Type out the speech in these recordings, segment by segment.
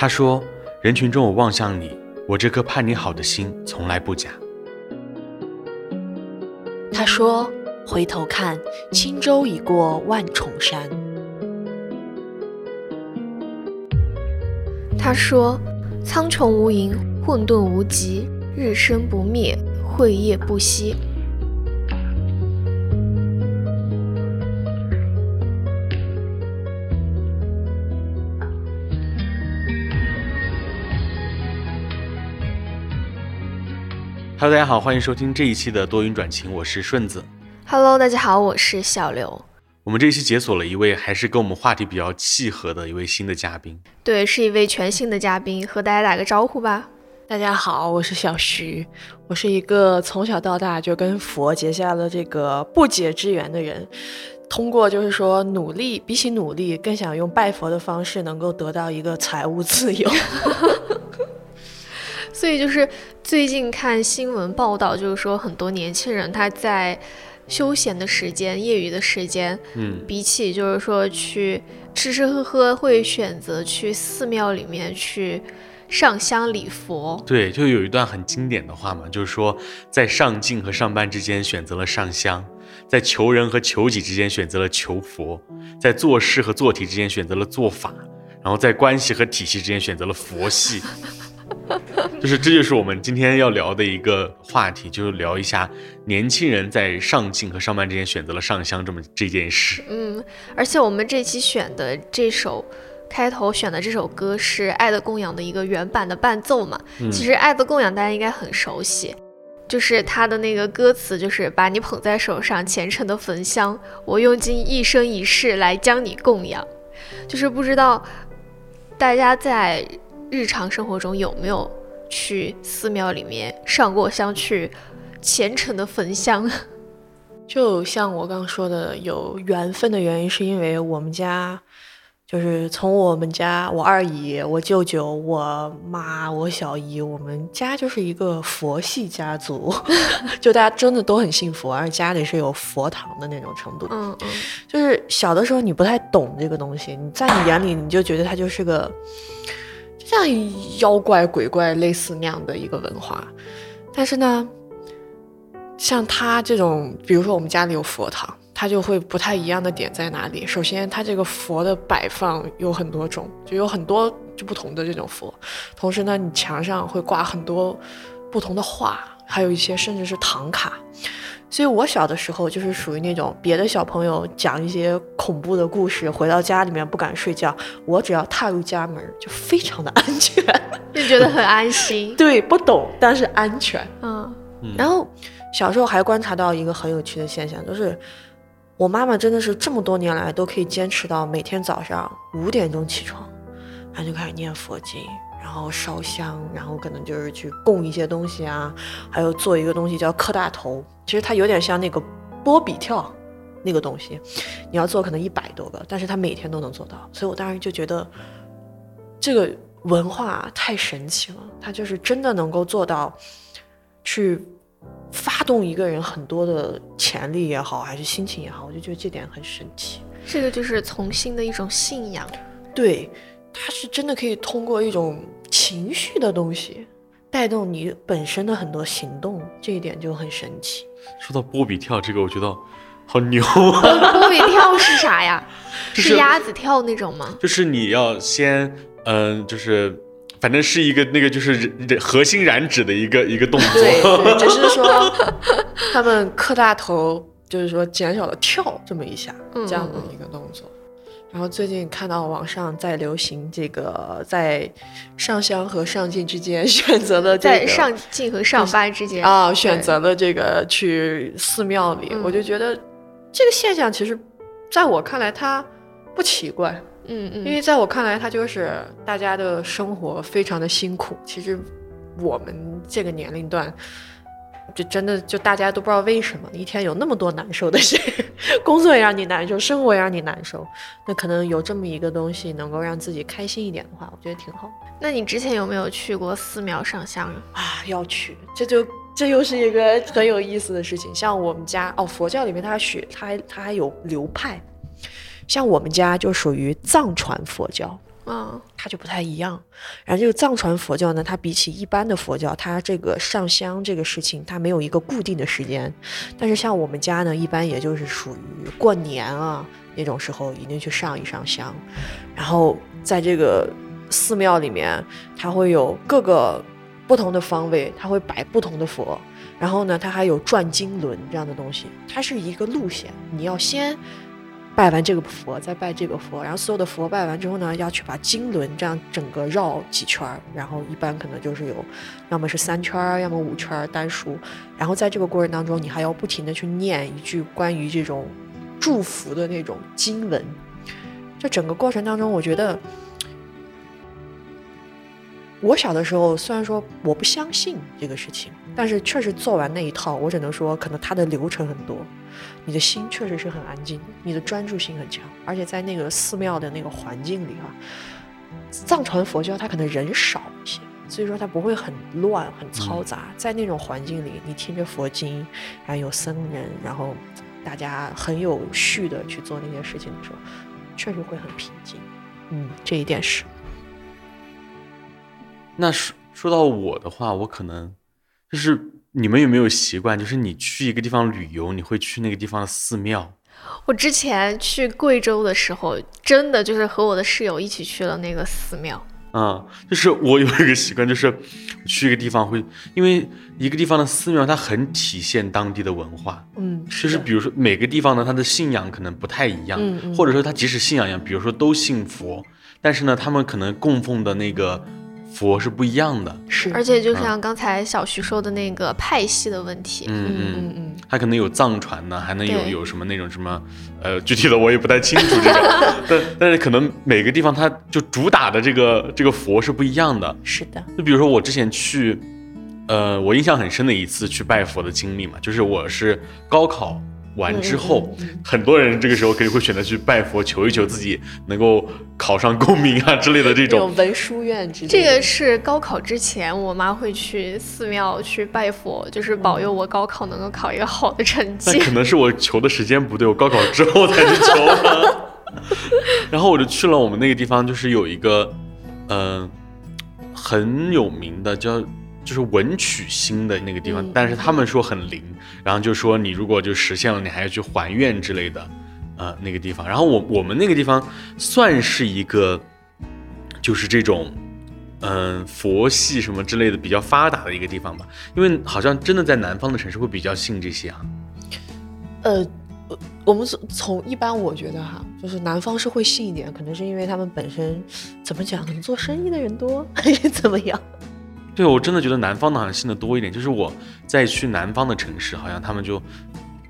他说：“人群中我望向你，我这颗盼你好的心从来不假。”他说：“回头看，轻舟已过万重山。”他说：“苍穹无垠，混沌无极，日生不灭，晦夜不息。” Hello，大家好，欢迎收听这一期的多云转晴，我是顺子。Hello，大家好，我是小刘。我们这一期解锁了一位还是跟我们话题比较契合的一位新的嘉宾，对，是一位全新的嘉宾，和大家打个招呼吧。大家好，我是小徐，我是一个从小到大就跟佛结下了这个不解之缘的人，通过就是说努力，比起努力，更想用拜佛的方式能够得到一个财务自由。所以就是最近看新闻报道，就是说很多年轻人他在休闲的时间、业余的时间，嗯，比起就是说去吃吃喝喝，会选择去寺庙里面去上香礼佛。对，就有一段很经典的话嘛，就是说在上进和上班之间选择了上香，在求人和求己之间选择了求佛，在做事和做题之间选择了做法，然后在关系和体系之间选择了佛系。就是，这就是我们今天要聊的一个话题，就是聊一下年轻人在上进和上班之间选择了上香这么这件事。嗯，而且我们这期选的这首开头选的这首歌是《爱的供养》的一个原版的伴奏嘛。其实《爱的供养》大家应该很熟悉，就是它的那个歌词就是把你捧在手上，虔诚的焚香，我用尽一生一世来将你供养。就是不知道大家在。日常生活中有没有去寺庙里面上过香，去虔诚的焚香？就像我刚刚说的，有缘分的原因是因为我们家，就是从我们家，我二姨、我舅舅、我妈、我小姨，我们家就是一个佛系家族，就大家真的都很信佛，而且家里是有佛堂的那种程度。嗯嗯，就是小的时候你不太懂这个东西，你在你眼里你就觉得它就是个。像妖怪鬼怪类似那样的一个文化，但是呢，像他这种，比如说我们家里有佛堂，他就会不太一样的点在哪里？首先，他这个佛的摆放有很多种，就有很多就不同的这种佛。同时呢，你墙上会挂很多不同的画，还有一些甚至是唐卡。所以我小的时候就是属于那种别的小朋友讲一些恐怖的故事，回到家里面不敢睡觉，我只要踏入家门就非常的 安全，就觉得很安心。对，不懂但是安全。嗯，然后小时候还观察到一个很有趣的现象，就是我妈妈真的是这么多年来都可以坚持到每天早上五点钟起床，然后就开始念佛经。然后烧香，然后可能就是去供一些东西啊，还有做一个东西叫磕大头，其实它有点像那个波比跳那个东西，你要做可能一百多个，但是他每天都能做到，所以我当时就觉得这个文化太神奇了，它就是真的能够做到去发动一个人很多的潜力也好，还是心情也好，我就觉得这点很神奇。这个就是从心的一种信仰，对。它是真的可以通过一种情绪的东西带动你本身的很多行动，这一点就很神奇。说到波比跳这个，我觉得好牛啊！波比跳是啥呀？是鸭子跳那种吗？就是你要先，嗯，就是反正是一个那个就是核心燃脂的一个一个动作。对，只 是说他们磕大头，就是说减少了跳这么一下这样的一个动作。然后最近看到网上在流行这个，在上香和上进之间 选择了在上进和上班之间啊，选择了这个去寺庙里，我就觉得这个现象其实在我看来它不奇怪，嗯嗯，因为在我看来它就是大家的生活非常的辛苦，其实我们这个年龄段。就真的就大家都不知道为什么一天有那么多难受的事，工作也让你难受，生活也让你难受。那可能有这么一个东西能够让自己开心一点的话，我觉得挺好。那你之前有没有去过寺庙上香啊？要去，这就这又是一个很有意思的事情。像我们家哦，佛教里面它学它它还有流派，像我们家就属于藏传佛教。嗯它就不太一样。然后这个藏传佛教呢，它比起一般的佛教，它这个上香这个事情，它没有一个固定的时间。但是像我们家呢，一般也就是属于过年啊那种时候，一定去上一上香。然后在这个寺庙里面，它会有各个不同的方位，它会摆不同的佛。然后呢，它还有转经轮这样的东西，它是一个路线，你要先拜完这个佛，再拜这个佛，然后所有的佛拜完之后呢，要去把经轮这样整个绕几圈，然后一般可能就是有，要么是三圈，要么五圈单数，然后在这个过程当中，你还要不停的去念一句关于这种祝福的那种经文，这整个过程当中，我觉得。我小的时候虽然说我不相信这个事情，但是确实做完那一套，我只能说可能它的流程很多，你的心确实是很安静，你的专注性很强，而且在那个寺庙的那个环境里啊，藏传佛教它可能人少一些，所以说它不会很乱很嘈杂，在那种环境里，你听着佛经，然后有僧人，然后大家很有序的去做那些事情的时候，确实会很平静。嗯，这一点是。那说说到我的话，我可能就是你们有没有习惯，就是你去一个地方旅游，你会去那个地方的寺庙？我之前去贵州的时候，真的就是和我的室友一起去了那个寺庙。嗯，就是我有一个习惯，就是去一个地方会，因为一个地方的寺庙它很体现当地的文化，嗯，就是比如说每个地方呢，它的信仰可能不太一样，嗯嗯或者说它即使信仰一样，比如说都信佛，但是呢，他们可能供奉的那个佛是不一样的，是，而且就像刚才小徐说的那个派系的问题，嗯嗯嗯。嗯嗯，它可能有藏传呢，还能有有什么那种什么，呃，具体的我也不太清楚这个，但但是可能每个地方它就主打的这个这个佛是不一样的。是的，就比如说我之前去，呃，我印象很深的一次去拜佛的经历嘛，就是我是高考完之后，很多人这个时候可以会选择去拜佛，求一求自己能够考上功名啊之类的这种。文殊院之类的，这个是高考之前，我妈会去寺庙去拜佛，就是保佑我高考能够考一个好的成绩。那可能是我求的时间不对，我高考之后才去求的。然后我就去了我们那个地方，就是有一个，嗯、很有名的叫就是文曲星的那个地方，嗯但是他们说很灵，然后就说你如果就实现了，你还要去还愿之类的，呃，那个地方。然后我我们那个地方算是一个，就是这种。嗯，佛系什么之类的比较发达的一个地方吧，因为好像真的在南方的城市会比较信这些啊。呃，呃我们从从一般我觉得哈，就是南方是会信一点，可能是因为他们本身怎么讲，可能做生意的人多，还是怎么样？对，我真的觉得南方的好像信的多一点，就是我在去南方的城市，好像他们就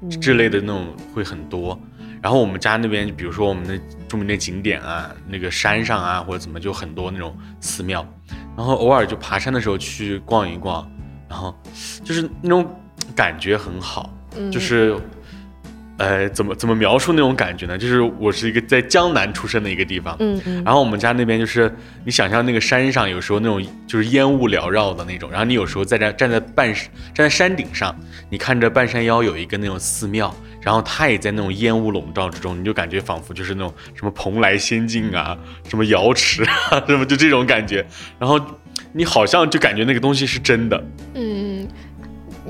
嗯之类的那种会很多。然后我们家那边，比如说我们的著名的景点啊，那个山上啊，或者怎么，就很多那种寺庙。然后偶尔就爬山的时候去逛一逛，然后就是那种感觉很好，嗯就是。呃，怎么怎么描述那种感觉呢？就是我是一个在江南出生的一个地方，嗯嗯，然后我们家那边就是你想象那个山上有时候那种就是烟雾缭绕的那种，然后你有时候在这站在半站在山顶上，你看着半山腰有一个那种寺庙，然后它也在那种烟雾笼罩之中，你就感觉仿佛就是那种什么蓬莱仙境啊，什么瑶池啊，什么就这种感觉，然后你好像就感觉那个东西是真的，嗯，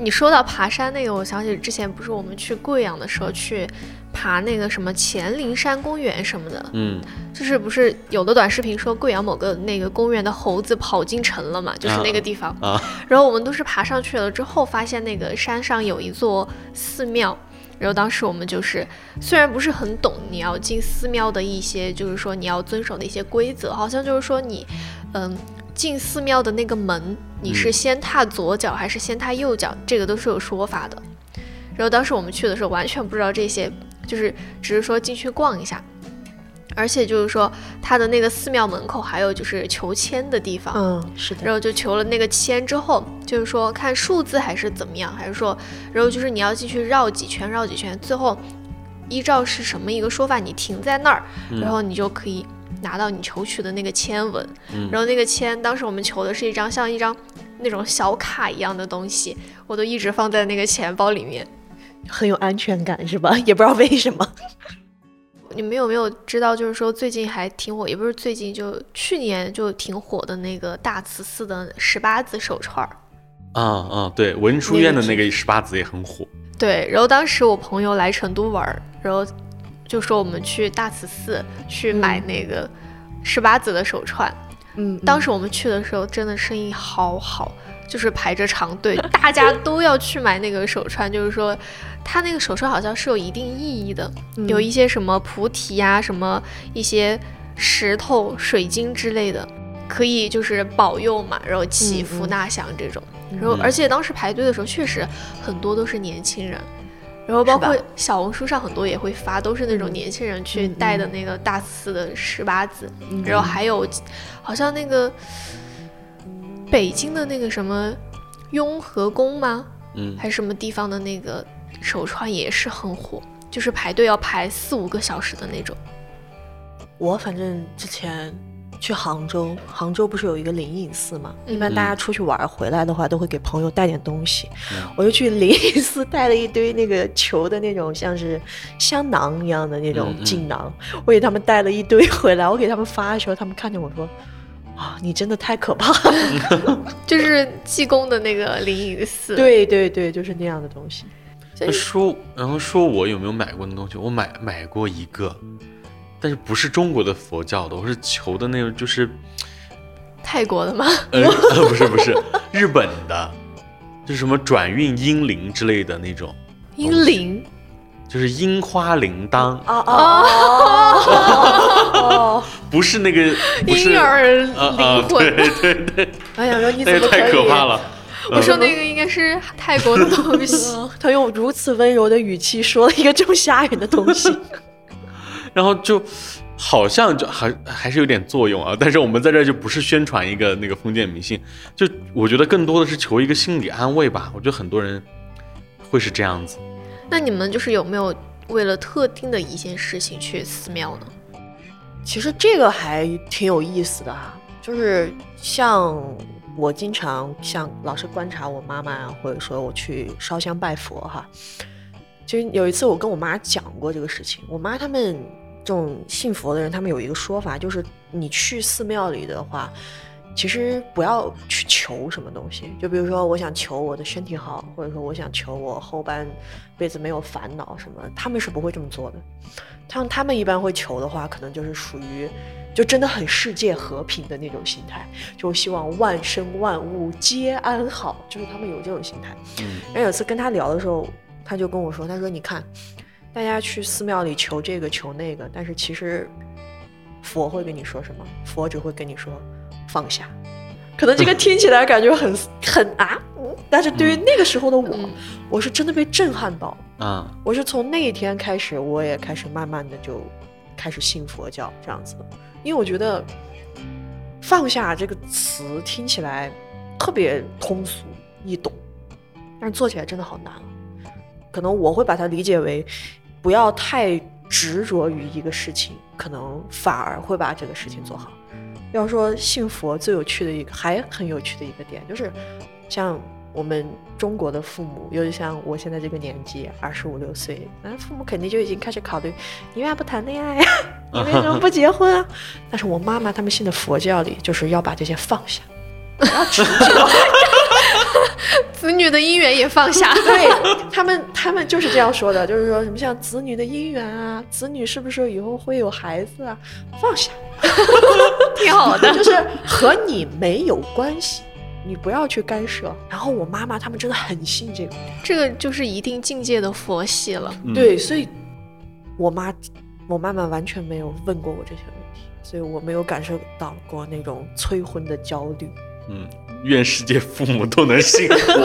你说到爬山那个，我想起之前不是我们去贵阳的时候去爬那个什么黔灵山公园什么的，嗯就是不是有的短视频说贵阳某个那个公园的猴子跑进城了嘛，就是那个地方。啊 然后我们都是爬上去了之后，发现那个山上有一座寺庙。然后当时我们就是，虽然不是很懂你要进寺庙的一些，就是说你要遵守的一些规则，好像就是说你，嗯，进寺庙的那个门，你是嗯。先踏左脚还是先踏右脚，这个都是有说法的。然后当时我们去的时候完全不知道这些，就是只是说进去逛一下，而且就是说它的那个寺庙门口还有就是求签的地方，嗯，是的，然后就求了那个签之后，就是说看数字还是怎么样，还是说，然后就是你要进去绕几圈，绕几圈，最后依照是什么一个说法，你停在那儿，然后你就可以拿到你求取的那个签文。嗯然后那个签，当时我们求的是一张像一张那种小卡一样的东西，我都一直放在那个钱包里面。很有安全感是吧？也不知道为什么。你们有没有知道，就是说最近还挺火，也不是最近，就去年就挺火的那个大慈寺的十八子手串儿。啊啊，对，文殊院的那个十八子也很火。对，然后当时我朋友来成都玩儿，然后就说我们去大慈寺去买那个十八子的手串。嗯，当时我们去的时候，真的生意好好，就是排着长队，大家都要去买那个手串。就是说，它那个手串好像是有一定意义的，嗯有一些什么菩提呀、什么一些石头、水晶之类的，可以就是保佑嘛，然后祈福纳祥这种。然后，嗯而且当时排队的时候，确实很多都是年轻人。然后包括小红书上很多也会发，都是那种嗯年轻人去嗯带的嗯那个大四的十八子，嗯然后还有好像那个北京的那个什么雍和宫吗？嗯，还是什么地方的那个手串也是很火，就是排队要排四五个小时的那种。我反正之前去杭州，杭州不是有一个灵隐寺嘛？嗯一般大家出去玩儿回来的话，都会给朋友带点东西。嗯我就去灵隐寺带了一堆那个球的那种，像是香囊一样的那种嗯嗯锦囊，我给他们带了一堆回来。我给他们发的时候，他们看见我说：“啊，你真的太可怕了。就是济公的那个灵隐寺，，对对对，就是那样的东西。说，然后说我有没有买过那东西？我买买过一个，但是不是中国的佛教的，我是求的那种，就是泰国的吗？呃呃不是不是 日本的，就是什么转运英灵之类的那种，英灵就是樱花铃铛，哦哦哦 哦！不是那个不是婴儿灵魂。对对对，哎呀说你那个怎么可以？太可怕了。我说那个应该是泰国的东西。嗯他用如此温柔的语气说了一个这么吓人的东西。然后就好像就还还是有点作用啊，但是我们在这儿就不是宣传一个那个封建迷信，就我觉得更多的是求一个心理安慰吧。我觉得很多人会是这样子。那你们就是有没有为了特定的一件事情去寺庙呢？其实这个还挺有意思的哈，就是像我经常像老是观察我妈妈啊，或者说我去烧香拜佛哈。其实有一次我跟我妈讲过这个事情，我妈他们这种信佛的人，他们有一个说法，就是你去寺庙里的话，其实不要去求什么东西，就比如说我想求我的身体好，或者说我想求我后半辈子没有烦恼什么，他们是不会这么做的。像他们一般会求的话，可能就是属于就真的很世界和平的那种心态，就希望万生万物皆安好，就是他们有这种心态。嗯然后有次跟他聊的时候，他就跟我说：“他说你看，大家去寺庙里求这个求那个，但是其实佛会跟你说什么？佛只会跟你说放下。可能这个听起来感觉很 很啊，嗯但是对于那个时候的我，嗯我是真的被震撼到。啊，我是从那一天开始，我也开始慢慢的就开始信佛教这样子的，因为我觉得放下这个词听起来特别通俗易懂，但是做起来真的好难啊。可能我会把它理解为不要太执着于一个事情，可能反而会把这个事情做好。要说信佛最有趣的一个，还很有趣的一个点，就是像我们中国的父母，尤其像我现在这个年纪，二十五六岁，那父母肯定就已经开始考虑，你为啥不谈恋爱呀、你为什么不结婚啊？但是我妈妈他们信的佛教里，就是要把这些放下，不要执着。子女的姻缘也放下。对他们，他们就是这样说的，就是说什么像子女的姻缘啊，子女是不是以后会有孩子啊，放下，挺好的。就是和你没有关系，你不要去干涉。然后我妈妈他们真的很信这个，这个就是一定境界的佛系了。嗯对，所以我妈，我妈妈完全没有问过我这些问题，所以我没有感受到过那种催婚的焦虑。嗯，愿世界父母都能幸福。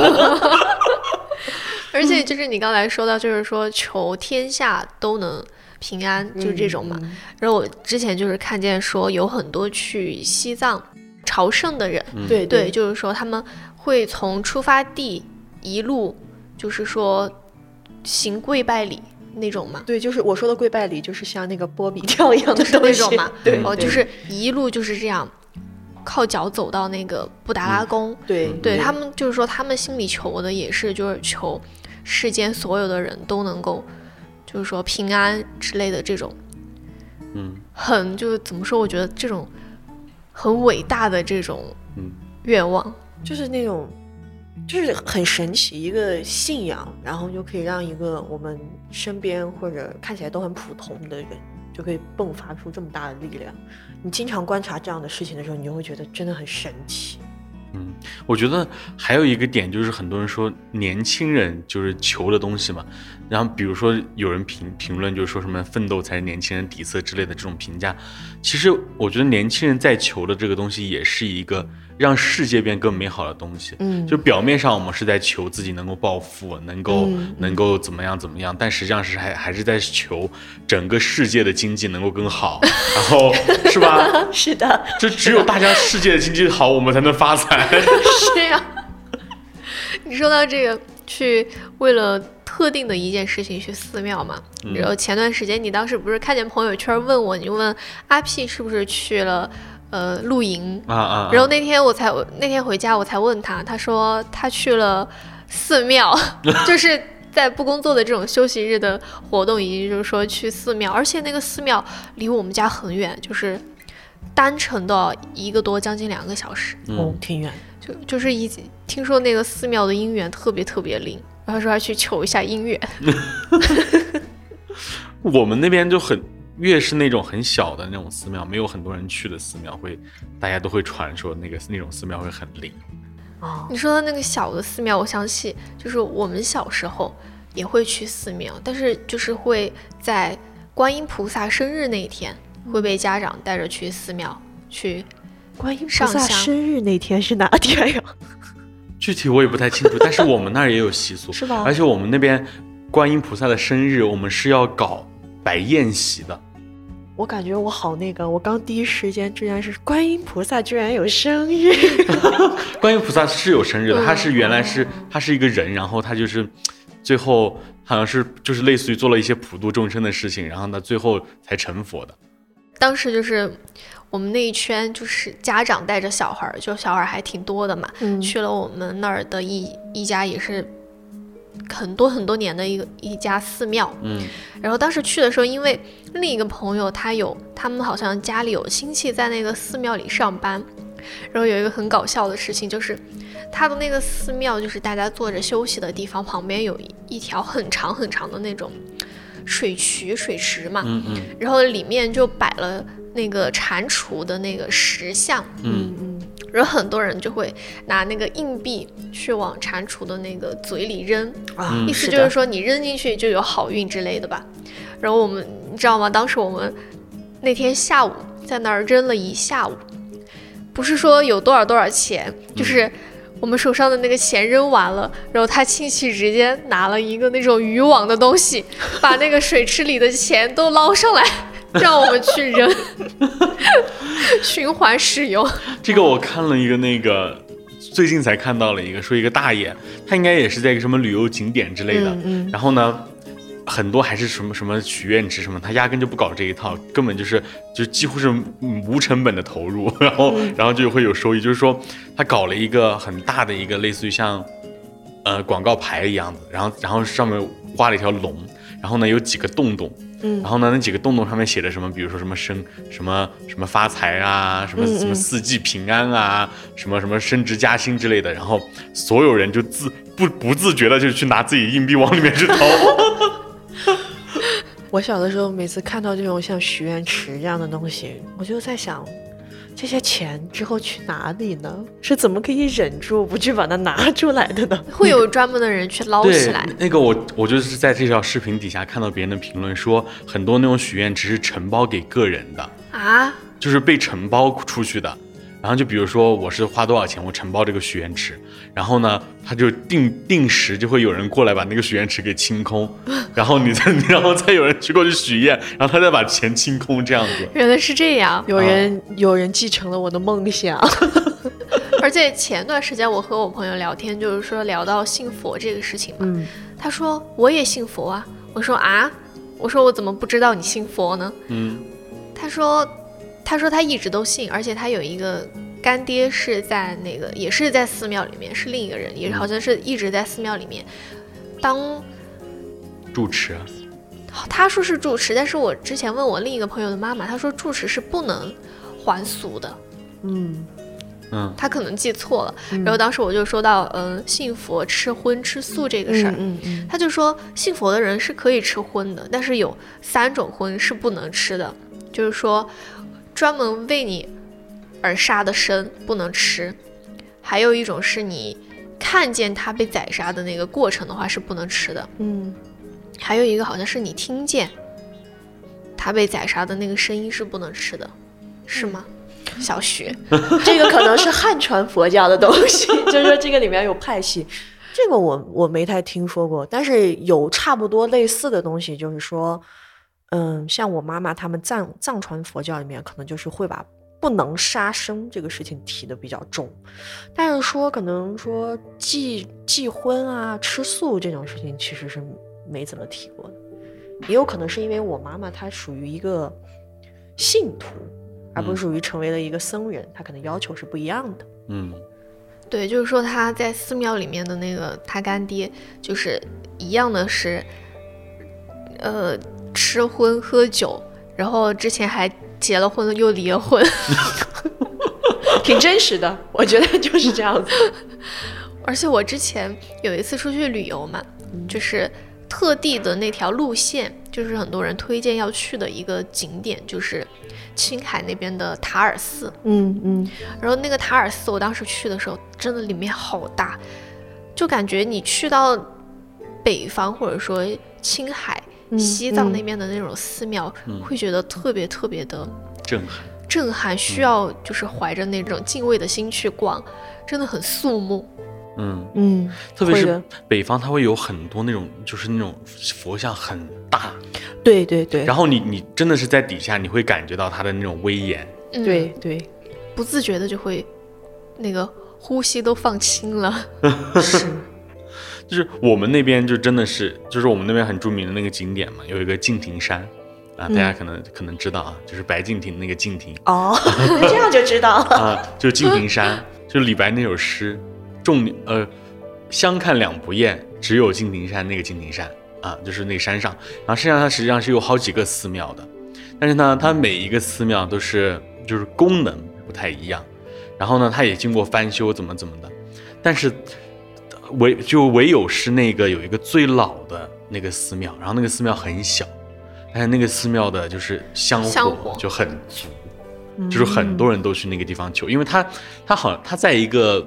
而且就是你刚才说到，就是说求天下都能平安，就是这种嘛。嗯。然后我之前就是看见说有很多去西藏朝圣的人，嗯。对对，就是说他们会从出发地一路，就是说行跪拜礼那种嘛。对，就是我说的跪拜礼，就是像那个波比跳一样的东西。那种嘛，对，哦，就是一路就是这样，靠脚走到那个布达拉宫。对对他们就是说，他们心里求的也是就是求世间所有的人都能够，就是说平安之类的这种。嗯很就是怎么说？我觉得这种很伟大的这种嗯愿望。就是那种，就是很神奇一个信仰，然后就可以让一个我们身边或者看起来都很普通的人，就可以迸发出这么大的力量。你经常观察这样的事情的时候，你就会觉得真的很神奇。嗯，我觉得还有一个点就是，很多人说年轻人就是求的东西嘛，然后比如说有人评评论就是说什么奋斗才是年轻人底色之类的这种评价，其实我觉得年轻人在求的这个东西也是一个让世界变更美好的东西。嗯就表面上我们是在求自己能够暴富，能够、嗯能够怎么样怎么样，但实际上是还还是在求整个世界的经济能够更好，然后是吧？是的，就只有大家世界的经济好，我们才能发财。是呀、你说到这个，去为了特定的一件事情去寺庙嘛？嗯然后前段时间你当时不是看见朋友圈问我，你问阿 P 是不是去了呃露营？啊啊！然后那天我才那天回家我才问他，他说他去了寺庙，就是在不工作的这种休息日的活动，以及就是说去寺庙，而且那个寺庙离我们家很远，就是单程的一个多将近两个小时。哦嗯，，挺远。就就是一听说那个寺庙的姻缘特别特别灵，然后说要去求一下姻缘。我们那边就很越是那种很小的那种寺庙，没有很多人去的寺庙，会大家都会传说那个那种寺庙会很灵。哦，你说的那个小的寺庙，我想起就是我们小时候也会去寺庙，但是就是会在观音菩萨生日那一天会被家长带着去寺庙去。观音菩上萨生日那天是哪天呀？具体我也不太清楚，但是我们那儿也有习俗，是吧而且我们那边观音菩萨的生日，我们是要搞摆宴席的。我感觉我好那个，我刚第一时间居然是观音菩萨居然有生日，观音菩萨是有生日的，嗯他是原来是他是一个人，然后他就是最后好像是就是类似于做了一些普度众生的事情，然后呢最后才成佛的。当时就是我们那一圈就是家长带着小孩儿，就小孩儿还挺多的嘛，嗯去了我们那儿的一一家也是很多很多年的一个一家寺庙。嗯。然后当时去的时候，因为另一个朋友他有他们好像家里有亲戚在那个寺庙里上班，然后有一个很搞笑的事情就是。他的那个寺庙，就是大家坐着休息的地方，旁边有一一条很长很长的那种水渠、水池嘛，嗯嗯。然后里面就摆了那个蟾蜍的那个石像，嗯嗯然后很多人就会拿那个硬币去往蟾蜍的那个嘴里扔，啊，嗯意思就是说你扔进去就有好运之类的吧。然后我们你知道吗？当时我们那天下午在那儿扔了一下午，不是说有多少多少钱，就是。我们手上的那个钱扔完了，然后他亲戚直接拿了一个那种渔网的东西，把那个水池里的钱都捞上来，让我们去扔，循环使用。这个我看了一个那个。最近才看到了一个，说一个大爷，他应该也是在一个什么旅游景点之类的，嗯嗯然后呢，很多还是什么什么许愿池什么，他压根就不搞这一套，根本就是就几乎是嗯无成本的投入，然后、然后就会有收益，就是说他搞了一个很大的一个类似于像呃广告牌一样的，然后然后上面画了一条龙，然后呢有几个洞洞，嗯然后呢那几个洞洞上面写着什么，比如说什么生什么什么发财啊，什么什么四季平安啊，什么什么升职加薪之类的，然后所有人就自不不自觉的就去拿自己硬币往里面去投。我小的时候，每次看到这种像许愿池这样的东西，我就在想，这些钱之后去哪里呢？是怎么可以忍住不去把它拿出来的呢？会有专门的人去捞起来。，那个我我就是在这条视频底下看到别人的评论说，很多那种许愿只是承包给个人的，啊，就是被承包出去的。然后就比如说我是花多少钱，我承包这个许愿池，然后呢，他就定定时就会有人过来把那个许愿池给清空，然后你再 然后再有人去过去许愿，然后他再把钱清空这样子。原来是这样。有人、有人继承了我的梦想，而且前段时间我和我朋友聊天，就是说聊到信佛这个事情嘛，嗯他说我也信佛啊，我说啊，我说我怎么不知道你信佛呢？嗯他说，他说他一直都信，而且他有一个干爹是在那个也是在寺庙里面，是另一个人，也好像是一直在寺庙里面当，住持，他说是住持，但是我之前问我另一个朋友的妈妈，她说住持是不能还俗的，嗯，嗯。他可能记错了。嗯然后当时我就说到，嗯、信佛吃荤吃素这个事儿，嗯嗯。他就说信佛的人是可以吃荤的，但是有三种荤是不能吃的，就是说专门为你而杀的生不能吃，还有一种是你看见它被宰杀的那个过程的话是不能吃的，嗯。还有一个好像是你听见它被宰杀的那个声音是不能吃的，是吗？小徐，嗯，这个可能是汉传佛教的东西，就是说这个里面有派系。这个我我没太听说过，但是有差不多类似的东西，就是说，嗯，像我妈妈他们藏藏传佛教里面，可能就是会把不能杀生这个事情提的比较重，但是说可能说忌忌荤啊、吃素这种事情，其实是没怎么提过的。也有可能是因为我妈妈她属于一个信徒，而不是属于成为了一个僧人，她可能要求是不一样的。嗯对，就是说他在寺庙里面的那个他干爹，就是一样的是，呃，吃荤喝酒，然后之前还结了婚又离了婚。挺真实的，我觉得就是这样子。而且我之前有一次出去旅游嘛，就是特地的那条路线，就是很多人推荐要去的一个景点，就是青海那边的塔尔寺。嗯嗯，然后那个塔尔寺，我当时去的时候，真的里面好大，就感觉你去到北方或者说青海、嗯西藏嗯。那边的那种寺庙，嗯。会觉得特别特别的震撼。震撼，需要就是怀着那种敬畏的心去逛，真的很肃穆。嗯，嗯，特别是北方，它会有很多那种，就是那种佛像很大，对对对，然后你你真的是在底下，你会感觉到它的那种威严。嗯，对，对。不自觉的就会那个呼吸都放轻了。是，就是我们那边就真的是，就是我们那边很著名的那个景点嘛，有一个敬亭山。啊，大家可能、可能知道啊，就是白敬亭那个敬亭。哦，这样就知道。了。啊，就是敬亭山，就李白那首诗，众呃相看两不厌，只有敬亭山那个敬亭山。啊，就是那个山上，然后山上它实际上是有好几个寺庙的，但是呢，它每一个寺庙都是就是功能不太一样，然后呢，它也经过翻修，怎么怎么的，但是呃唯就唯有是那个有一个最老的那个寺庙，然后那个寺庙很小，但是那个寺庙的就是香香火火就很足，嗯就是很多人都去那个地方求，因为它它好它在一个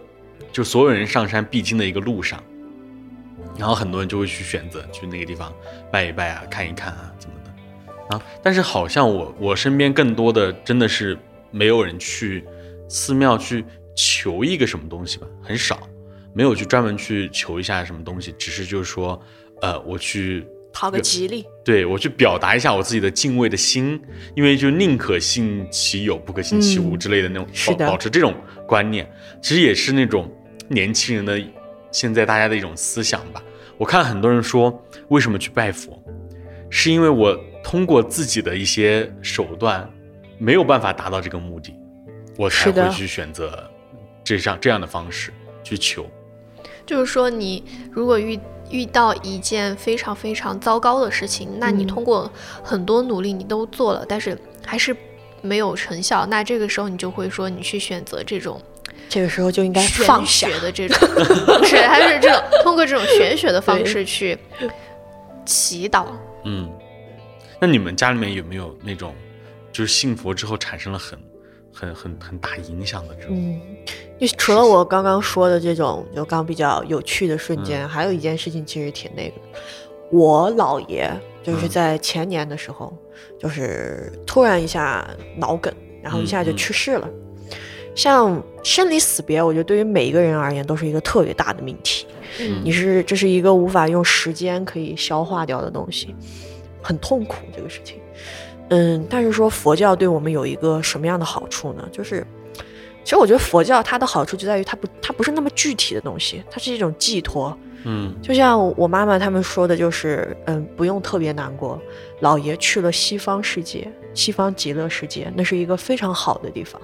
就所有人上山必经的一个路上，然后很多人就会去选择去那个地方拜一拜啊，看一看啊，怎么的啊？但是好像我我身边更多的真的是没有人去寺庙去求一个什么东西吧，很少，没有去专门去求一下什么东西，只是就是说，呃，我去讨个吉利。对我去表达一下我自己的敬畏的心，因为就宁可信其有，不可信其无嗯之类的那种，保保持这种观念，其实也是那种年轻人的现在大家的一种思想吧。我看很多人说，为什么去拜佛，是因为我通过自己的一些手段没有办法达到这个目的，我才会去选择这样这样的方式去求。就是说，你如果遇遇到一件非常非常糟糕的事情，那你嗯通过很多努力你都做了，但是还是没有成效，那这个时候你就会说你去选择这种这个时候就应该玄放下。学的这种，不是，还是这种通过这种玄学的方式去祈祷。嗯，那你们家里面有没有那种，就是信佛之后产生了很、很、很、很大影响的这种？嗯，就除了我刚刚说的这种，就刚比较有趣的瞬间，嗯还有一件事情其实挺那个。我姥爷就是嗯在前年的时候，就是突然一下脑梗，然后一下就去世了。像生离死别，我觉得对于每一个人而言都是一个特别大的命题。嗯你是这是一个无法用时间可以消化掉的东西，很痛苦这个事情。嗯，但是说佛教对我们有一个什么样的好处呢？就是，其实我觉得佛教它的好处就在于它不它不是那么具体的东西，它是一种寄托。嗯就像我妈妈他们说的，就是嗯，不用特别难过，老爷去了西方世界，西方极乐世界，那是一个非常好的地方。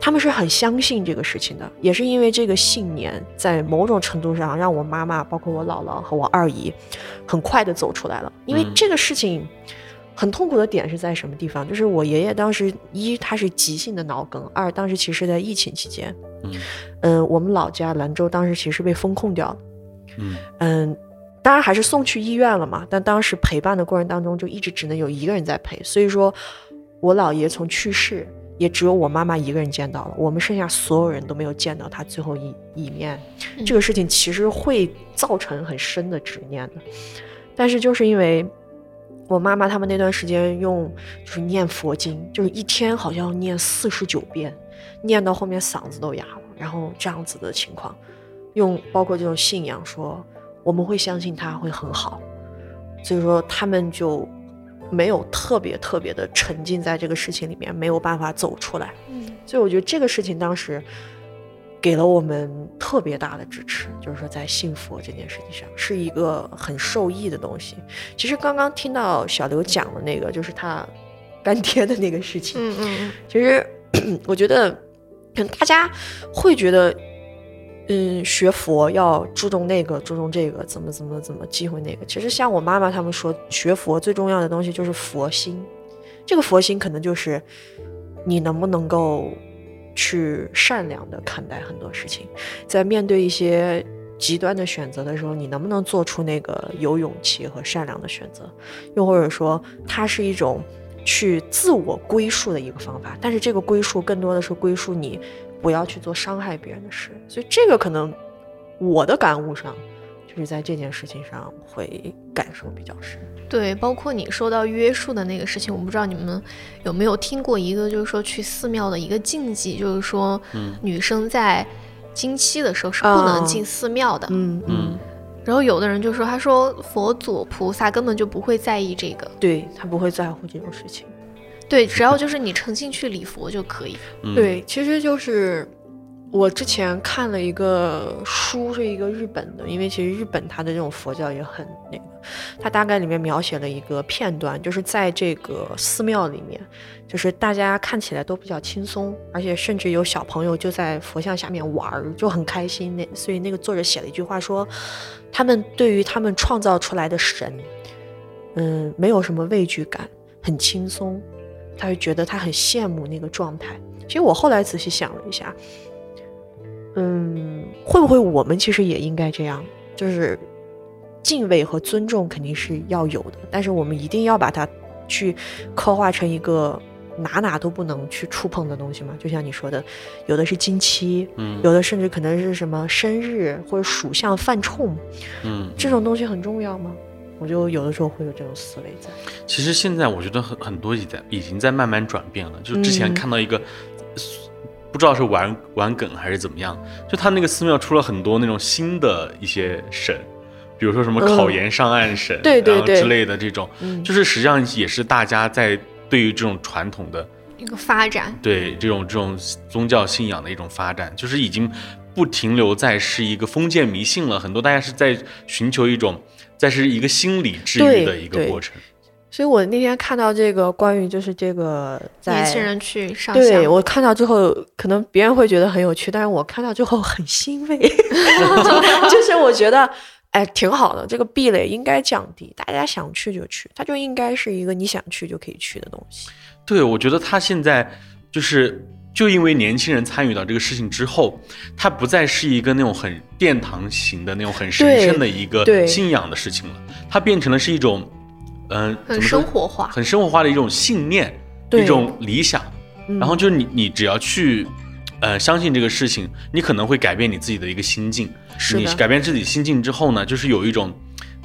他们是很相信这个事情的，也是因为这个信念，在某种程度上让我妈妈，包括我姥姥和我二姨，很快的走出来了。因为嗯这个事情很痛苦的点是在什么地方？就是我爷爷当时一他是急性的脑梗，二当时其实在疫情期间，嗯嗯，我们老家兰州当时其实被封控掉了，嗯嗯，当然还是送去医院了嘛，但当时陪伴的过程当中就一直只能有一个人在陪，所以说我姥爷从去世也只有我妈妈一个人见到了，我们剩下所有人都没有见到他最后一一面，这个事情其实会造成很深的执念的，但是就是因为。我妈妈他们那段时间用就是念佛经，就是一天好像要念四十九遍，念到后面嗓子都哑了，然后这样子的情况，用包括这种信仰说我们会相信他会很好，所以说他们就没有特别特别的沉浸在这个事情里面，没有办法走出来。嗯所以我觉得这个事情当时给了我们特别大的支持，就是说在信佛这件事情上是一个很受益的东西。其实刚刚听到小刘讲的那个，就是他干爹的那个事情，嗯嗯其实我觉得，可能大家会觉得，嗯，学佛要注重那个，注重这个，怎么怎么怎么忌讳那个。其实像我妈妈他们说，学佛最重要的东西就是佛心。这个佛心可能就是你能不能够去善良的看待很多事情，在面对一些极端的选择的时候，你能不能做出那个有勇气和善良的选择？又或者说，它是一种去自我归属的一个方法，但是这个归属更多的是归属你不要去做伤害别人的事。所以这个可能我的感悟上，就是在这件事情上会感受比较深。对，包括你说到约束的那个事情，我不知道你们有没有听过一个，就是说去寺庙的一个禁忌，就是说嗯女生在经期的时候是不能进寺庙的。嗯嗯，然后有的人就说，他说佛祖菩萨根本就不会在意这个，对他不会在乎这种事情。对，只要就是你诚心去礼佛就可以。嗯，对，其实就是我之前看了一个书，是一个日本的，因为其实日本它的这种佛教也很那个，它大概里面描写了一个片段，就是在这个寺庙里面，就是大家看起来都比较轻松，而且甚至有小朋友就在佛像下面玩儿，就很开心。那所以那个作者写了一句话说，他们对于他们创造出来的神，嗯，没有什么畏惧感，很轻松，他就觉得他很羡慕那个状态。其实我后来仔细想了一下，嗯，会不会我们其实也应该这样？就是敬畏和尊重肯定是要有的，但是我们一定要把它去刻画成一个哪哪都不能去触碰的东西嘛。就像你说的，有的是经期，嗯有的甚至可能是什么生日或者属相犯冲，嗯，这种东西很重要吗？我就有的时候会有这种思维在。其实现在我觉得很很多已在已经在慢慢转变了。就之前嗯看到一个，不知道是玩玩梗还是怎么样，就他那个寺庙出了很多那种新的一些神，比如说什么考研上岸神，嗯对对对然后之类的这种，嗯，就是实际上也是大家在对于这种传统的一个发展，对这种这种宗教信仰的一种发展，就是已经不停留在是一个封建迷信了，很多大家是在寻求一种，在是一个心理治愈的一个过程。所以我那天看到这个关于就是这个在年轻人去上对香，我看到之后，可能别人会觉得很有趣，但是我看到之后很欣慰，就是我觉得，哎，挺好的，这个壁垒应该降低，大家想去就去，它就应该是一个你想去就可以去的东西。对，我觉得他现在就是就因为年轻人参与到这个事情之后，它不再是一个那种很殿堂型的那种很神圣的一个信仰的事情了，它变成了是一种，嗯、怎很生活化。很生活化的一种信念，一种理想。嗯然后就是你，你只要去，呃，相信这个事情，你可能会改变你自己的一个心境。你是的改变自己心境之后呢，就是有一种，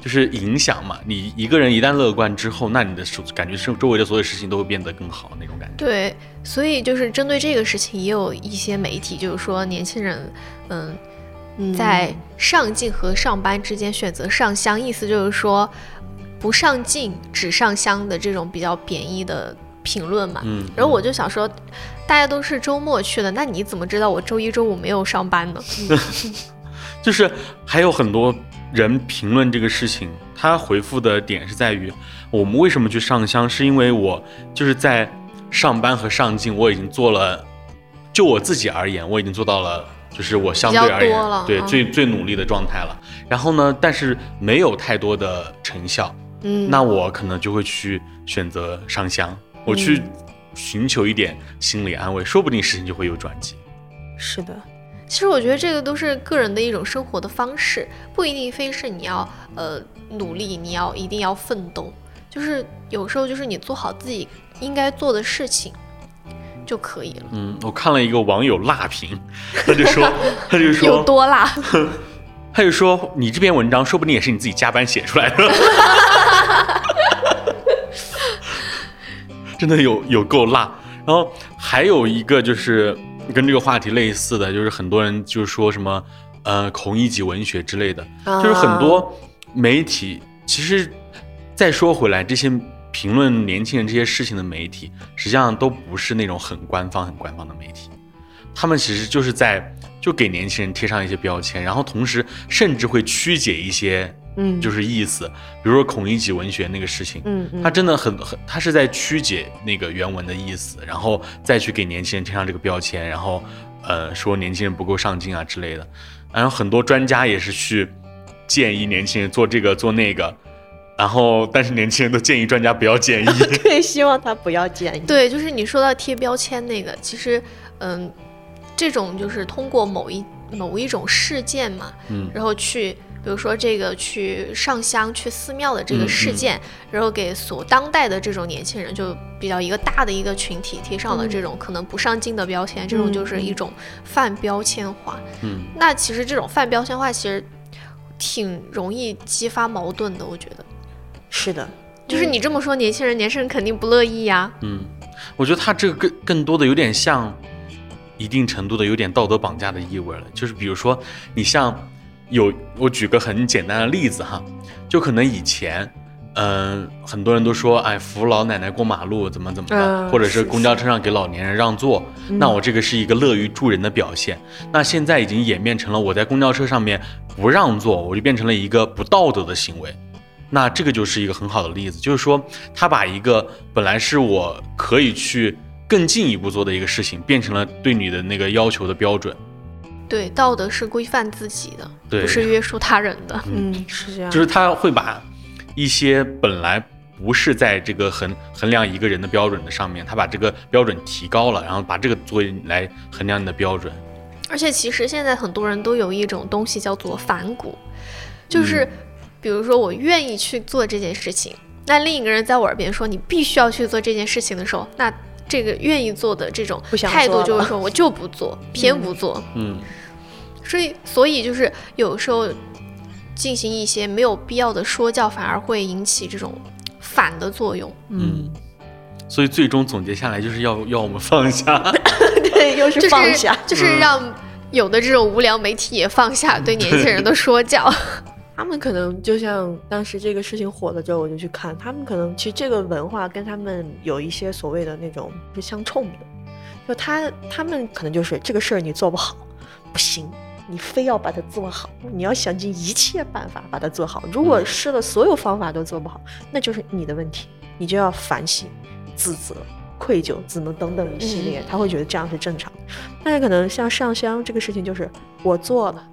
就是影响嘛。你一个人一旦乐观之后，那你的所感觉是周围的所有事情都会变得更好那种感觉。对，所以就是针对这个事情，也有一些媒体就是说，年轻人，嗯，嗯在上进和上班之间选择上香，意思就是说，不上进只上香的这种比较贬义的评论嘛。嗯，然后我就想说，大家都是周末去的，那你怎么知道我周一周五没有上班呢？就是还有很多人评论这个事情，他回复的点是在于，我们为什么去上香，是因为我就是在上班和上进，我已经做了就我自己而言，我已经做到了，就是我相对而言对嗯最最努力的状态了。然后呢，但是没有太多的成效，嗯，那我可能就会去选择上香，我去嗯寻求一点心理安慰，说不定事情就会有转机。是的，其实我觉得这个都是个人的一种生活的方式，不一定非是你要呃努力，你要一定要奋斗，就是有时候就是你做好自己应该做的事情就可以了。嗯，我看了一个网友辣评，他就说，他就说有说，多辣？他就说，你这篇文章说不定也是你自己加班写出来的，真的有有够辣。然后还有一个就是跟这个话题类似的，就是很多人就是说什么呃孔乙己文学之类的，就是很多媒体其实再说回来，这些评论年轻人这些事情的媒体，实际上都不是那种很官方、很官方的媒体，他们其实就是在就给年轻人贴上一些标签，然后同时甚至会曲解一些嗯，就是意思，比如说孔乙己文学那个事情，嗯嗯，他真的很很，他是在曲解那个原文的意思，然后再去给年轻人贴上这个标签，然后呃说年轻人不够上进啊之类的。然后很多专家也是去建议年轻人做这个做那个，然后但是年轻人都建议专家不要建议。对，希望他不要建议。对，就是你说到贴标签那个，其实嗯，这种就是通过某一某一种事件嘛，嗯然后去。比如说这个去上香、去寺庙的这个嗯嗯事件，然后给所当代的这种年轻人，就比较一个大的一个群体贴上了嗯这种可能不上进的标签，这种就是一种泛标签化。嗯，那其实这种泛标签化其实挺容易激发矛盾的，我觉得。是的，就是你这么说，年轻人，年轻人肯定不乐意呀。嗯，我觉得他这个更更多的有点像一定程度的有点道德绑架的意味了。就是比如说，你像有我举个很简单的例子哈，就可能以前。嗯，很多人都说，哎，扶老奶奶过马路怎么怎么的，嗯或者是是公交车上给老年人让座，那我这个是一个乐于助人的表现。那现在已经演变成了我在公交车上面不让座，我就变成了一个不道德的行为。那这个就是一个很好的例子，就是说他把一个本来是我可以去更进一步做的一个事情，变成了对你的那个要求的标准。对，道德是规范自己的，对不是约束他人的。嗯，是这样，就是他会把一些本来不是在这个衡衡量一个人的标准的上面，他把这个标准提高了，然后把这个作为来衡量你的标准。而且其实现在很多人都有一种东西叫做反骨，就是比如说我愿意去做这件事情，那另一个人在我耳边说你必须要去做这件事情的时候，那这个愿意做的这种态度就是说我就不做，偏不做。嗯所以所以就是有时候进行一些没有必要的说教，反而会引起这种反的作用。嗯，所以最终总结下来就是要要我们放下。对，又是就是放下，就是让有的这种无聊媒体也放下对年轻人的说教。他们可能就像当时这个事情火了之后，我就去看，他们可能其实这个文化跟他们有一些所谓的那种是相冲的，就他他们可能就是这个事儿你做不好，不行，你非要把它做好，你要想尽一切办法把它做好。如果试了所有方法都做不好，那就是你的问题，你就要反省、自责。愧疚，怎么等等一系列，他会觉得这样是正常的。但是可能像上香这个事情，就是我做了，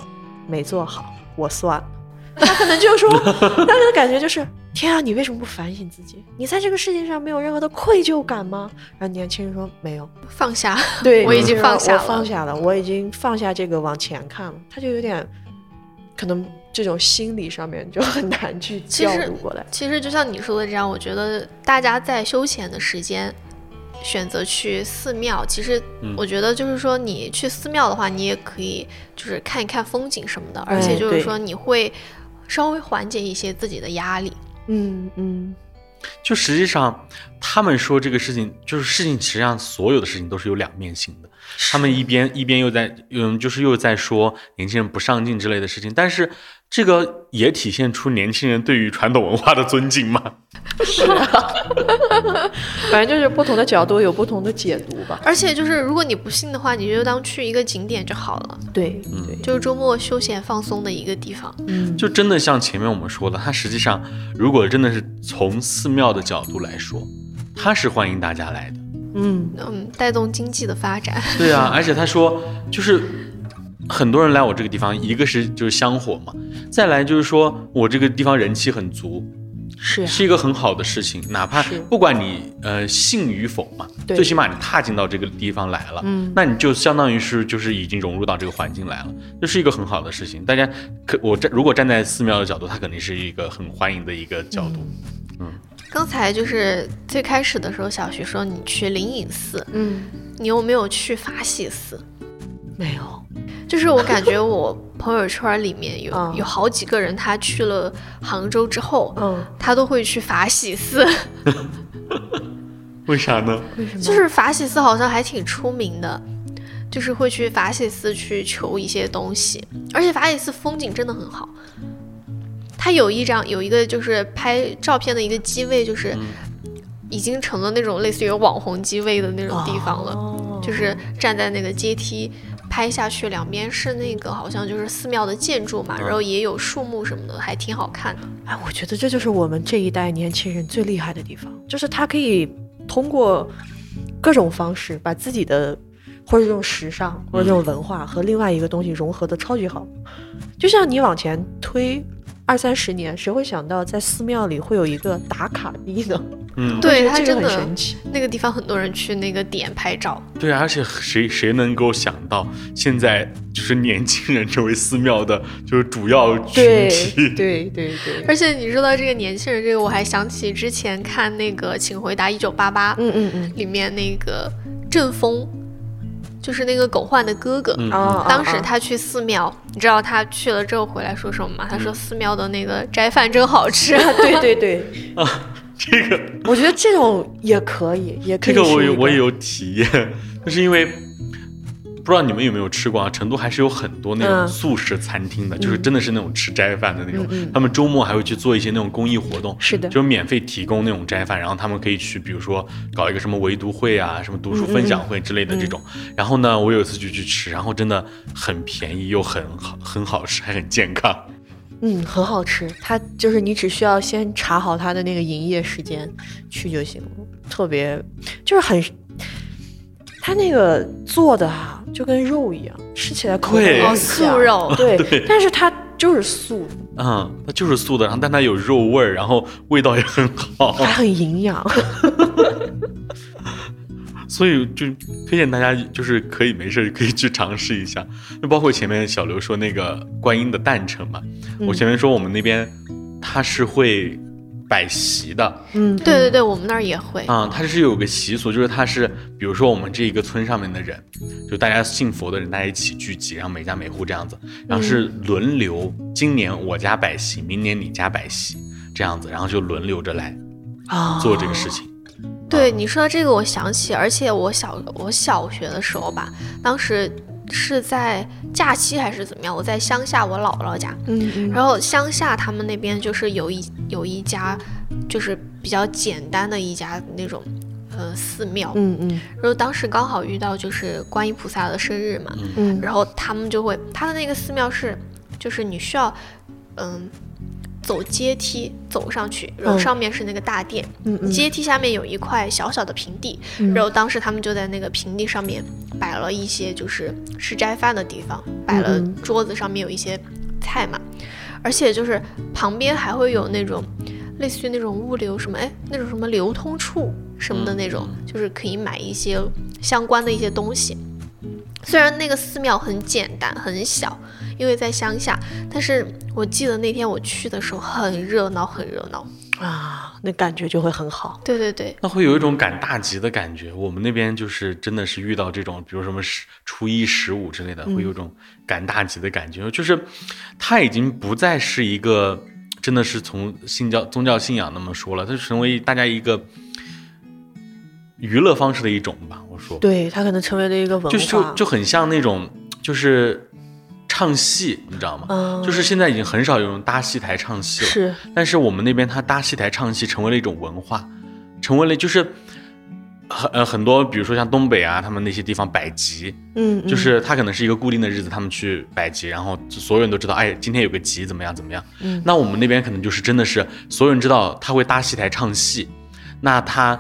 没做好，我算了。他可能就说，他可能感觉就是，天啊，你为什么不反省自己？你在这个世界上没有任何的愧疚感吗？然后年轻人说没有，放下，对我已经放下了放下了，我已经放下这个往前看了。他就有点，可能这种心理上面就很难去其实调度过来。其实就像你说的这样，我觉得大家在休闲的时间选择去寺庙，其实嗯我觉得就是说，你去寺庙的话，你也可以就是看一看风景什么的，而哎且就是说你会稍微缓解一些自己的压力。嗯嗯嗯，就实际上，他们说这个事情，就是事情实际上所有的事情都是有两面性的。他们一边一边又在，嗯，就是又在说年轻人不上进之类的事情，但是这个也体现出年轻人对于传统文化的尊敬嘛。反正就是不同的角度有不同的解读吧。而且就是如果你不信的话，你就当去一个景点就好了，对嗯对，就是周末休闲放松的一个地方。嗯，就真的像前面我们说的，它实际上如果真的是从寺庙的角度来说，它是欢迎大家来的。嗯嗯，带动经济的发展。对啊，而且他说就是很多人来我这个地方，一个是就是香火嘛，再来就是说我这个地方人气很足，是呀是一个很好的事情，哪怕不管你呃信与否嘛，对。最起码你踏进到这个地方来了，嗯。那你就相当于是就是已经融入到这个环境来了，这是一个很好的事情。大家可我站如果站在寺庙的角度，它肯定是一个很欢迎的一个角度。嗯。刚才就是最开始的时候，小徐说你去灵隐寺，嗯，你有没有去法喜寺？没有，就是我感觉我朋友圈里面有、嗯有好几个人，他去了杭州之后，嗯，他都会去法喜寺，为啥呢？为什么？就是法喜寺好像还挺出名的，就是会去法喜寺去求一些东西，而且法喜寺风景真的很好。它有一张有一个就是拍照片的一个机位，就是已经成了那种类似于网红机位的那种地方了。哦就是站在那个阶梯拍下去，两边是那个好像就是寺庙的建筑嘛，然后也有树木什么的，还挺好看的。哎，我觉得这就是我们这一代年轻人最厉害的地方，就是他可以通过各种方式把自己的或者这种时尚或者这种文化和另外一个东西融合的超级好。就像你往前推二三十年，谁会想到在寺庙里会有一个打卡地呢？嗯，对它真的神奇。那个地方很多人去那个点拍照，对啊，而且谁谁能够想到现在就是年轻人成为寺庙的就是主要群对体？对对对，而且你说到这个年轻人，这个我还想起之前看那个《请回答一九八八》嗯嗯嗯里面那个郑峰，就是那个狗焕的哥哥。当时啊他去寺庙，你知道他去了之后回来说什么吗？他说寺庙的那个斋饭真好吃。啊对对对，这个我觉得这种也可以，也可以这个我有我也有体验，就是因为不知道你们有没有吃过啊？成都还是有很多那种嗯素食餐厅的，就是真的是那种吃斋饭的那种。他们周末还会去做一些那种公益活动，是的就是免费提供那种斋饭，然后他们可以去，比如说搞一个什么围读会啊，什么读书分享会之类的这种。然后呢，我有一次就去吃，然后真的很便宜又很好，很好吃，还很健康。嗯，很好吃。它就是你只需要先查好它的那个营业时间去就行了，特别就是很，它那个做的啊就跟肉一样，吃起来口感对哦，很素肉，对，但是它就是素。的，嗯，它就是素的，然后但它有肉味儿，然后味道也很好，还很营养。所以就推荐大家就是可以没事可以去尝试一下。就包括前面小刘说那个观音的诞辰嘛，我前面说我们那边它是会摆席的，嗯，对对对，我们那儿也会。啊、它是有个习俗，就是它是，比如说我们这一个村上面的人，就大家信佛的人，大家一起聚集，然后每家每户这样子，然后是轮流，今年我家摆席，明年你家摆席，这样子，然后就轮流着来啊，做这个事情。对你说到这个，我想起，而且我小我小学的时候吧，当时是在假期还是怎么样，我在乡下我姥姥家，嗯嗯，然后乡下他们那边就是有一有一家，就是比较简单的一家那种呃寺庙，嗯嗯。然后当时刚好遇到就是观音菩萨的生日嘛，嗯，然后他们就会他的那个寺庙是就是你需要嗯。走阶梯走上去，然后嗯上面是那个大殿，阶梯下面有一块小小的平地，嗯。然后当时他们就在那个平地上面摆了一些就是吃斋饭的地方，摆了嗯桌子上面有一些菜嘛，而且就是旁边还会有那种类似于那种物流什么哎那种什么流通处什么的那种，就是可以买一些相关的一些东西。虽然那个寺庙很简单很小，因为在乡下，但是我记得那天我去的时候很热闹，很热闹。啊，那感觉就会很好。对对对，那会有一种赶大集的感觉。我们那边就是真的是遇到这种，比如什么十初一十五之类的，会有种赶大集的感觉。就是它已经不再是一个真的是从信教宗教信仰那么说了，它就成为大家一个娱乐方式的一种吧。我说，对，它可能成为了一个文化，就就就很像那种就是唱戏，你知道吗？嗯，就是现在已经很少有人搭戏台唱戏了。是但是我们那边他搭戏台唱戏成为了一种文化，成为了就是很呃很多，比如说像东北啊，他们那些地方摆集，嗯，嗯就是他可能是一个固定的日子，他们去摆集，然后所有人都知道，哎，今天有个集怎么样怎么样。嗯那我们那边可能就是真的是所有人知道他会搭戏台唱戏，那他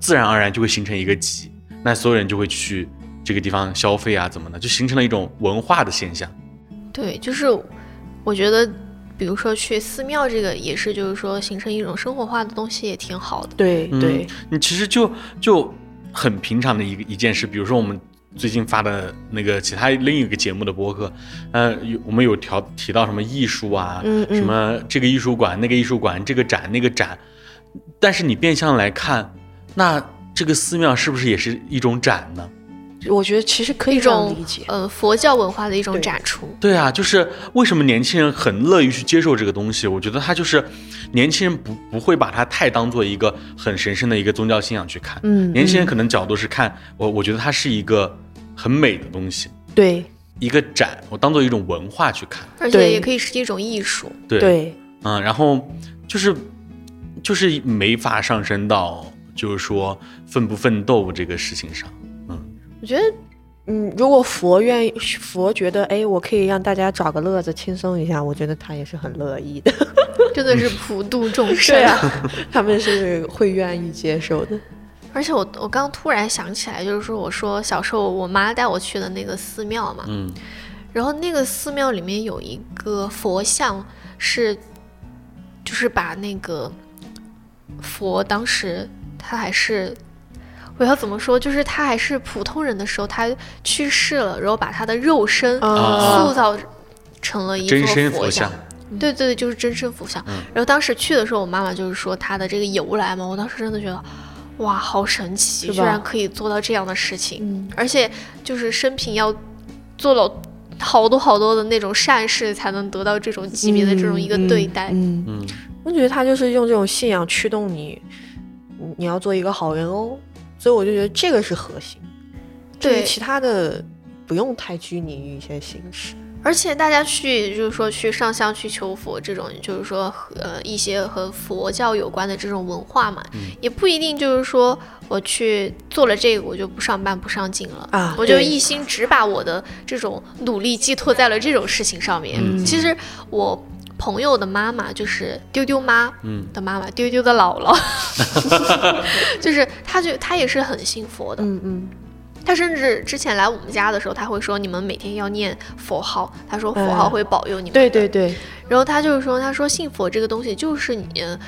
自然而然就会形成一个集，那所有人就会去这个地方消费啊，怎么的，就形成了一种文化的现象。对，就是我觉得，比如说去寺庙，这个也是，就是说形成一种生活化的东西，也挺好的。嗯对对，你其实就就很平常的一个一件事，比如说我们最近发的那个其他另一个节目的播客，呃，有我们有调提到什么艺术啊，嗯嗯什么这个艺术馆、那个艺术馆、这个展、那个展，但是你变相来看，那这个寺庙是不是也是一种展呢？我觉得其实可以一这样种理解。呃佛教文化的一种展出。对啊，就是为什么年轻人很乐于去接受这个东西？我觉得他就是年轻人不不会把它太当做一个很神圣的一个宗教信仰去看。嗯，年轻人嗯可能角度是看我，我觉得它是一个很美的东西，对一个展，我当做一种文化去看。而且也可以是一种艺术。对，对嗯，然后就是就是没法上升到就是说奋不奋斗这个事情上。我觉得，嗯，如果佛愿意，佛觉得，哎，我可以让大家找个乐子，轻松一下，我觉得他也是很乐意的。真的是普度众生。对啊，他们是会愿意接受的。而且我我刚突然想起来，就是说我说小时候我妈带我去的那个寺庙嘛，嗯然后那个寺庙里面有一个佛像是，就是把那个佛当时他还是。我要怎么说？就是他还是普通人的时候，他去世了，然后把他的肉身啊塑造成了一座真身佛像像。，对对对，就是真身佛像。嗯然后当时去的时候，我妈妈就是说他的这个由来嘛，我当时真的觉得，哇，好神奇，居然可以做到这样的事情，嗯，而且就是生平要做了好多好多的那种善事，才能得到这种级别的这种一个对待。嗯，嗯，我觉得他就是用这种信仰驱动，你你要做一个好人哦。所以我就觉得这个是核心，对其他的不用太拘泥于一些形式。而且大家去就是说去上香去求佛这种，就是说和呃一些和佛教有关的这种文化嘛，嗯也不一定就是说我去做了这个我就不上班不上进了啊我就一心只把我的这种努力寄托在了这种事情上面。嗯其实我朋友的妈妈就是丢丢妈嗯。的妈妈，丢丢的姥姥，就是她就她也是很信佛的，嗯嗯，他甚至之前来我们家的时候，他会说你们每天要念佛号，他说佛号嗯会保佑你们。对对。对，然后他就是说，他说信佛这个东西就是你呃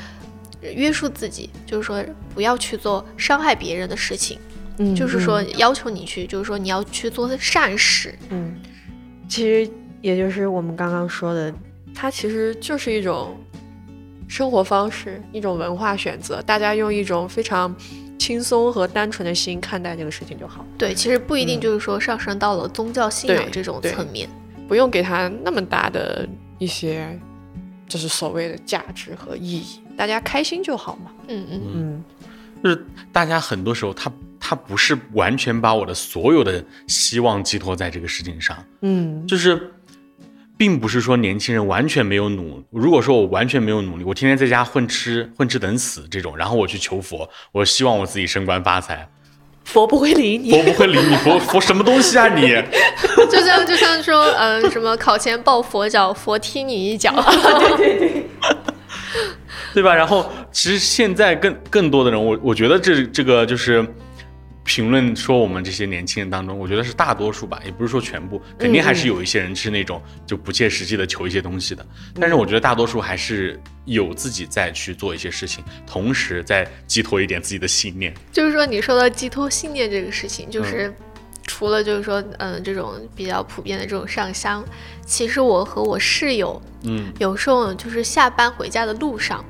约束自己，就是说不要去做伤害别人的事情，嗯，就是说嗯。要求你去，就是说你要去做善事。嗯，其实也就是我们刚刚说的，它其实就是一种生活方式，一种文化选择，大家用一种非常轻松和单纯的心看待这个事情就好，对，其实不一定嗯就是说上升到了宗教信仰这种层面。不用给它那么大的一些就是所谓的价值和意义，大家开心就好嘛。嗯嗯，嗯，就是大家很多时候他他不是完全把我的所有的希望寄托在这个事情上，嗯，就是。并不是说年轻人完全没有努，如果说我完全没有努力，我天天在家混吃混吃等死这种，然后我去求佛，我希望我自己升官发财，佛不会理你。佛不会理你，佛佛什么东西啊你？就像就像说呃什么考前抱佛脚，佛踢你一脚。对对对对吧？然后其实现在更更多的人，我我觉得这这个就是评论说我们这些年轻人当中，我觉得是大多数吧，也不是说全部，肯定还是有一些人是那种就不切实际的求一些东西的。但是我觉得大多数还是有自己在去做一些事情，同时在寄托一点自己的信念。就是说，你说到寄托信念这个事情，就是除了就是说，嗯，这种比较普遍的这种上香，其实我和我室友嗯，有时候就是下班回家的路上，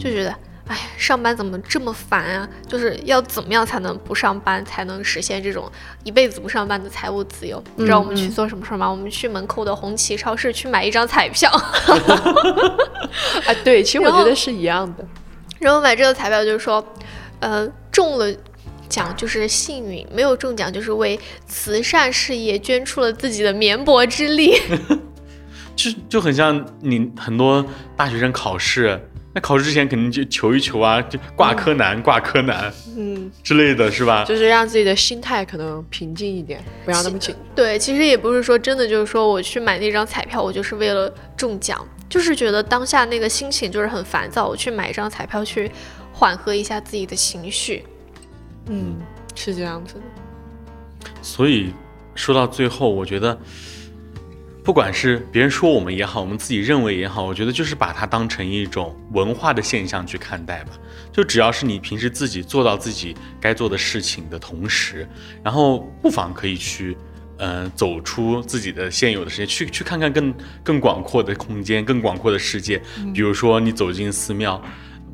就觉得。哎，上班怎么这么烦啊？就是要怎么样才能不上班，才能实现这种一辈子不上班的财务自由？你知道我们去嗯做什么事儿吗？我们去门口的红旗超市去买一张彩票，啊，对，其实我觉得是一样的。然后买这个彩票就是说，呃，中了奖就是幸运，没有中奖就是为慈善事业捐出了自己的绵薄之力。就就很像你很多大学生考试，那考试之前肯定就求一求啊，就挂科难、挂科难嗯，之类的是吧？就是让自己的心态可能平静一点，不要那么紧。对，其实也不是说真的，就是说我去买那张彩票，我就是为了中奖，就是觉得当下那个心情就是很烦躁，我去买一张彩票去缓和一下自己的情绪。嗯，是这样子的。所以说到最后，我觉得，不管是别人说我们也好，我们自己认为也好，我觉得就是把它当成一种文化的现象去看待吧。就只要是你平时自己做到自己该做的事情的同时，然后不妨可以去，呃，走出自己的现有的世界，去去看看更更广阔的空间，更广阔的世界。比如说你走进寺庙，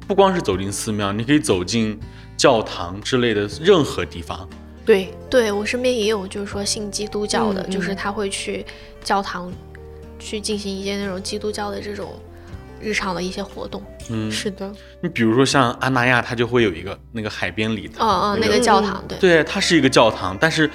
不光是走进寺庙，你可以走进教堂之类的任何地方。对，对我身边也有，就是说信基督教的，嗯就是嗯他会去教堂去进行一些那种基督教的这种日常的一些活动。嗯，是的，你比如说像安那亚，它就会有一个那个海边礼堂，嗯嗯，那个个教堂，对，对，它是一个教堂，但是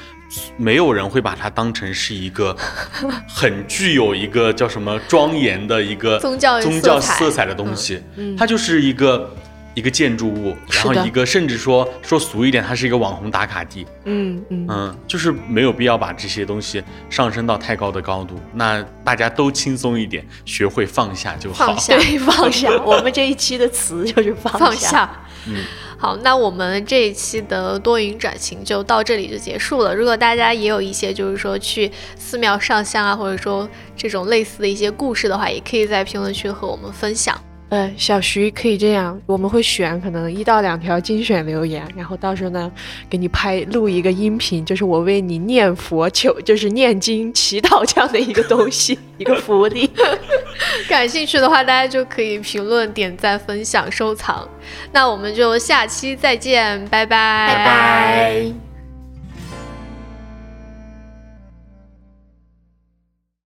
没有人会把它当成是一个 很具有一个叫什么庄严的一个宗教宗教色彩的东西，嗯它就是一个一个建筑物，然后一个甚至说说俗一点，它是一个网红打卡地，嗯嗯嗯，就是没有必要把这些东西上升到太高的高度，那大家都轻松一点，学会放下就好。放下对，放下。我们这一期的词就是放放下。嗯，好，那我们这一期的多云转晴就到这里就结束了。如果大家也有一些就是说去寺庙上香啊，或者说这种类似的一些故事的话，也可以在评论区和我们分享。呃，小徐可以这样，我们会选可能一到两条精选留言，然后到时候呢，给你拍录一个音频，就是我为你念佛求，就是念经祈祷这样的一个东西，一个福利。感兴趣的话，大家就可以评论、点赞、分享、收藏。那我们就下期再见，拜拜，拜拜